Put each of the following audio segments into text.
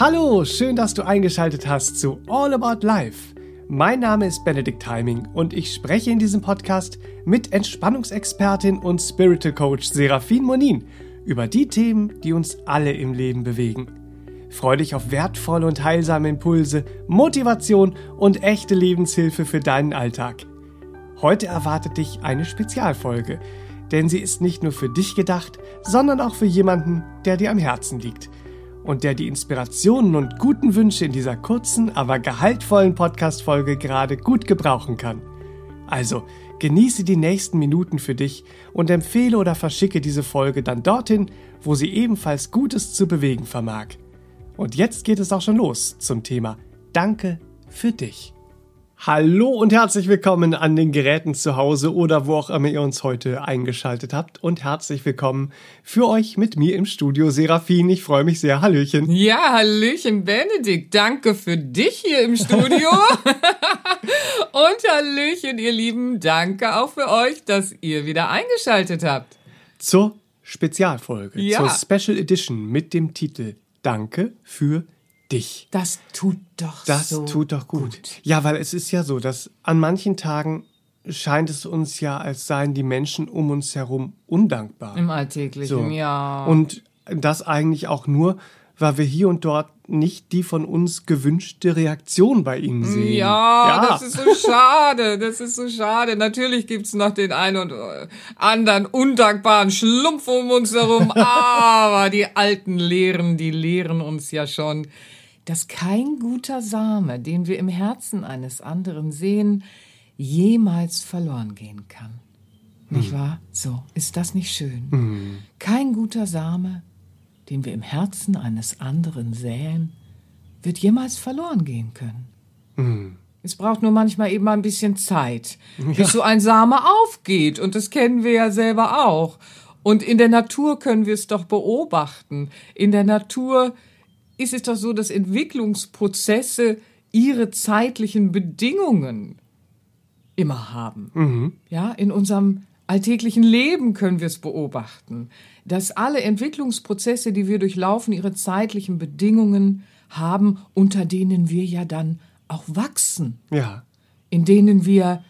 Hallo, schön, dass du eingeschaltet hast zu All About Life. Mein Name ist Benedikt Timing und ich spreche in diesem Podcast mit Entspannungsexpertin und Spiritual Coach Serafin Monin über die Themen, die uns alle im Leben bewegen. Freu dich auf wertvolle und heilsame Impulse, Motivation und echte Lebenshilfe für deinen Alltag. Heute erwartet dich eine Spezialfolge, denn sie ist nicht nur für dich gedacht, sondern auch für jemanden, der dir am Herzen liegt – und der die Inspirationen und guten Wünsche in dieser kurzen, aber gehaltvollen Podcast-Folge gerade gut gebrauchen kann. Also, genieße die nächsten Minuten für dich und empfehle oder verschicke diese Folge dann dorthin, wo sie ebenfalls Gutes zu bewegen vermag. Und jetzt geht es auch schon los zum Thema Danke für dich. Hallo und herzlich willkommen an den Geräten zu Hause oder wo auch immer ihr uns heute eingeschaltet habt. Und herzlich willkommen für euch mit mir im Studio, Serafin. Ich freue mich sehr. Hallöchen. Ja, Hallöchen, Benedikt. Danke für dich hier im Studio. und Hallöchen, ihr Lieben. Danke auch für euch, dass ihr wieder eingeschaltet habt. Zur Spezialfolge, ja. zur Special Edition mit dem Titel Danke für dich dich. Das tut doch das so tut doch gut. gut. Ja, weil es ist ja so, dass an manchen Tagen scheint es uns ja, als seien die Menschen um uns herum undankbar. Im Alltäglichen, so. ja. Und das eigentlich auch nur, weil wir hier und dort nicht die von uns gewünschte Reaktion bei ihnen sehen. Ja, ja. das ist so schade, das ist so schade. Natürlich gibt's noch den einen und anderen undankbaren Schlumpf um uns herum, aber die alten Lehren, die lehren uns ja schon, dass kein guter Same, den wir im Herzen eines anderen sehen, jemals verloren gehen kann. Nicht hm. wahr? So, ist das nicht schön? Hm. Kein guter Same, den wir im Herzen eines anderen säen, wird jemals verloren gehen können. Hm. Es braucht nur manchmal eben ein bisschen Zeit, ja. bis so ein Same aufgeht. Und das kennen wir ja selber auch. Und in der Natur können wir es doch beobachten. In der Natur ist es doch so, dass Entwicklungsprozesse ihre zeitlichen Bedingungen immer haben. Mhm. Ja, in unserem alltäglichen Leben können wir es beobachten, dass alle Entwicklungsprozesse, die wir durchlaufen, ihre zeitlichen Bedingungen haben, unter denen wir ja dann auch wachsen. Ja. In denen wir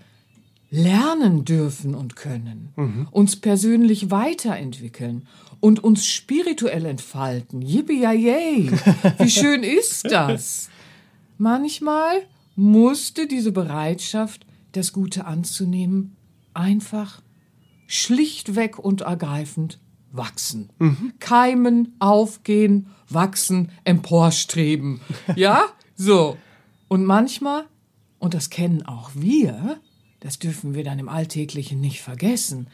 lernen dürfen und können, mhm. uns persönlich weiterentwickeln und uns spirituell entfalten. Yippie! Wie schön ist das? Manchmal musste diese Bereitschaft, das Gute anzunehmen, einfach schlichtweg und ergreifend wachsen. Mhm. Keimen, aufgehen, wachsen, emporstreben. Ja? So. Und manchmal, und das kennen auch wir, das dürfen wir dann im Alltäglichen nicht vergessen,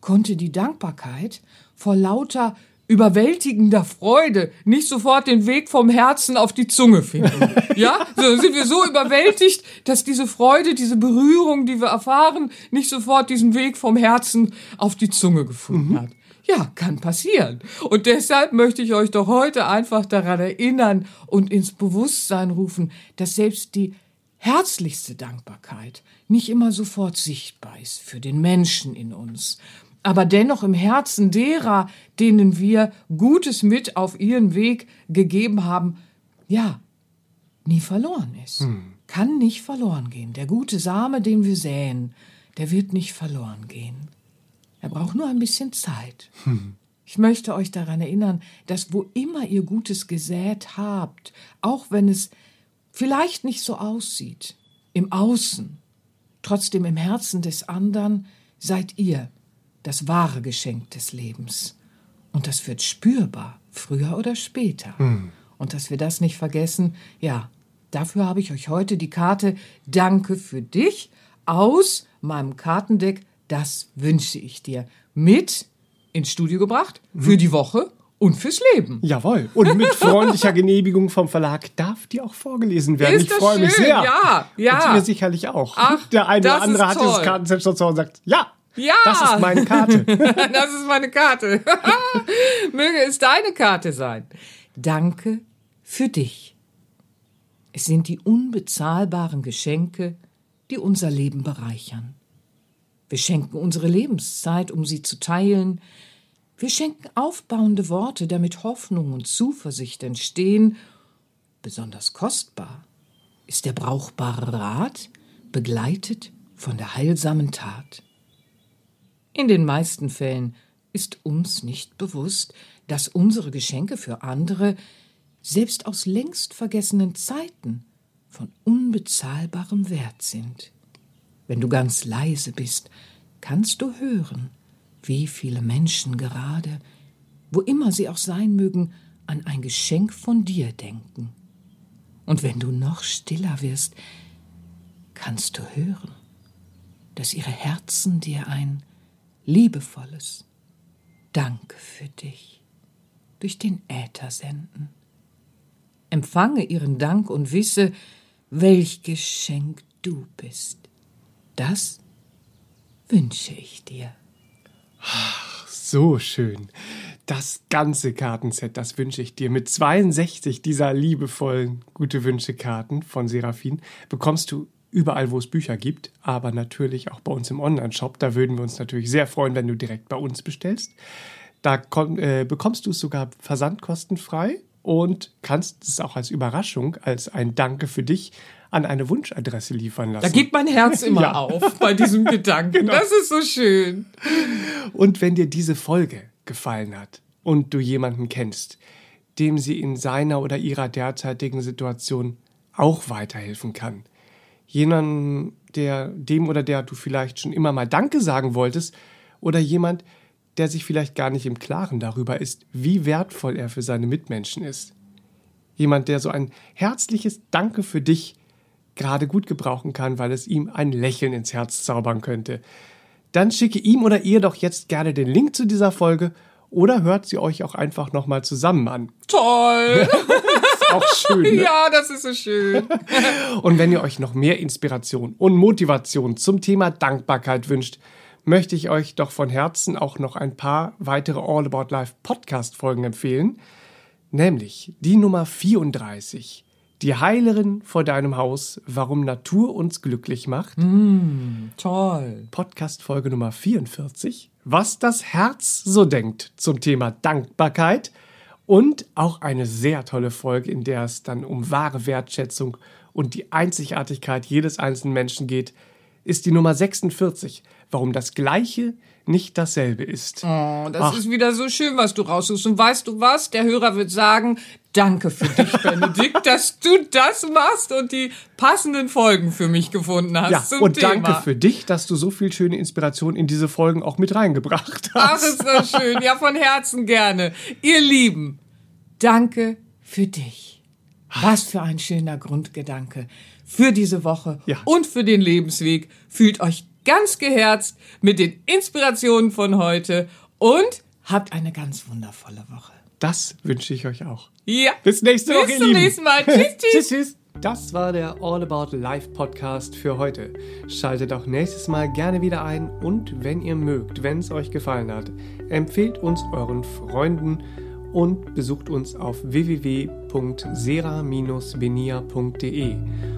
konnte die Dankbarkeit vor lauter überwältigender Freude nicht sofort den Weg vom Herzen auf die Zunge finden. Ja, so sind wir so überwältigt, dass diese Freude, diese Berührung, die wir erfahren, nicht sofort diesen Weg vom Herzen auf die Zunge gefunden mhm. hat. Ja, kann passieren. Und deshalb möchte ich euch doch heute einfach daran erinnern und ins Bewusstsein rufen, dass selbst die herzlichste Dankbarkeit nicht immer sofort sichtbar ist für den Menschen in uns, aber dennoch im Herzen derer, denen wir Gutes mit auf ihren Weg gegeben haben, ja, nie verloren ist. Hm. Kann nicht verloren gehen. Der gute Same, den wir säen, der wird nicht verloren gehen. Er braucht nur ein bisschen Zeit. Hm. Ich möchte euch daran erinnern, dass wo immer ihr Gutes gesät habt, auch wenn es vielleicht nicht so aussieht, im Außen, trotzdem im Herzen des anderen seid ihr das wahre Geschenk des Lebens. Und das wird spürbar, früher oder später. Hm. Und dass wir das nicht vergessen, ja, dafür habe ich euch heute die Karte Danke für dich aus meinem Kartendeck Das wünsche ich dir mit ins Studio gebracht für die Woche und fürs Leben. Jawohl. Und mit freundlicher Genehmigung vom Verlag darf die auch vorgelesen werden. Ist ich freue mich sehr. Ja, ja. Und ihr sicherlich auch. Ach, Der eine oder andere hat dieses Kartenset schon zu Hause und sagt, ja, ja. Das ist meine Karte. das ist meine Karte. Möge es deine Karte sein. Danke für dich. Es sind die unbezahlbaren Geschenke, die unser Leben bereichern. Wir schenken unsere Lebenszeit, um sie zu teilen, wir schenken aufbauende Worte, damit Hoffnung und Zuversicht entstehen, Besonders kostbar ist der brauchbare Rat, begleitet von der heilsamen Tat. In den meisten Fällen ist uns nicht bewusst, dass unsere Geschenke für andere selbst aus längst vergessenen Zeiten von unbezahlbarem Wert sind. Wenn du ganz leise bist, kannst du hören, wie viele Menschen gerade, wo immer sie auch sein mögen, an ein Geschenk von dir denken. Und wenn du noch stiller wirst, kannst du hören, dass ihre Herzen dir ein liebevolles Danke für dich durch den Äther senden. Empfange ihren Dank und wisse, welch Geschenk du bist. Das wünsche ich dir. Ach, so schön. Das ganze Kartenset, das wünsche ich dir. Mit 62 dieser liebevollen Gute Wünsche-Karten von Seraphin bekommst du überall, wo es Bücher gibt, aber natürlich auch bei uns im Online-Shop. Da würden wir uns natürlich sehr freuen, wenn du direkt bei uns bestellst. Da äh, bekommst du es sogar versandkostenfrei und kannst es auch als Überraschung, als ein Danke für dich an eine Wunschadresse liefern lassen. Da geht mein Herz immer ja. auf bei diesem Gedanken. Genau. Das ist so schön. Und wenn dir diese Folge gefallen hat und du jemanden kennst, dem sie in seiner oder ihrer derzeitigen Situation auch weiterhelfen kann, jemanden, der dem oder der du vielleicht schon immer mal Danke sagen wolltest, oder jemand, der sich vielleicht gar nicht im Klaren darüber ist, wie wertvoll er für seine Mitmenschen ist. Jemand, der so ein herzliches Danke für dich gerade gut gebrauchen kann, weil es ihm ein Lächeln ins Herz zaubern könnte. Dann schicke ihm oder ihr doch jetzt gerne den Link zu dieser Folge oder hört sie euch auch einfach nochmal zusammen an. Toll! ist auch schön. Ne? Ja, das ist so schön. und wenn ihr euch noch mehr Inspiration und Motivation zum Thema Dankbarkeit wünscht, möchte ich euch doch von Herzen auch noch ein paar weitere All About Life Podcast Folgen empfehlen, nämlich die Nummer 34 die Heilerin vor deinem Haus, warum Natur uns glücklich macht. Mm, toll. Podcast Folge Nummer 44. Was das Herz so denkt zum Thema Dankbarkeit. Und auch eine sehr tolle Folge, in der es dann um wahre Wertschätzung und die Einzigartigkeit jedes einzelnen Menschen geht, ist die Nummer 46. Warum das Gleiche nicht dasselbe ist. Oh, das Ach. ist wieder so schön, was du raussuchst. Und weißt du was? Der Hörer wird sagen, danke für dich, Benedikt, dass du das machst und die passenden Folgen für mich gefunden hast. Ja, zum und Thema. danke für dich, dass du so viel schöne Inspiration in diese Folgen auch mit reingebracht hast. Ach, ist das schön. Ja, von Herzen gerne. Ihr Lieben, danke für dich. Was für ein schöner Grundgedanke für diese Woche ja. und für den Lebensweg. Fühlt euch ganz geherzt mit den Inspirationen von heute und habt eine ganz wundervolle Woche. Das wünsche ich euch auch. Ja. Bis nächste Woche. Bis zum nächsten Mal. tschüss, tschüss. tschüss, tschüss. Das war der All About Life Podcast für heute. Schaltet auch nächstes Mal gerne wieder ein und wenn ihr mögt, wenn es euch gefallen hat, empfehlt uns euren Freunden und besucht uns auf www.sera-benia.de.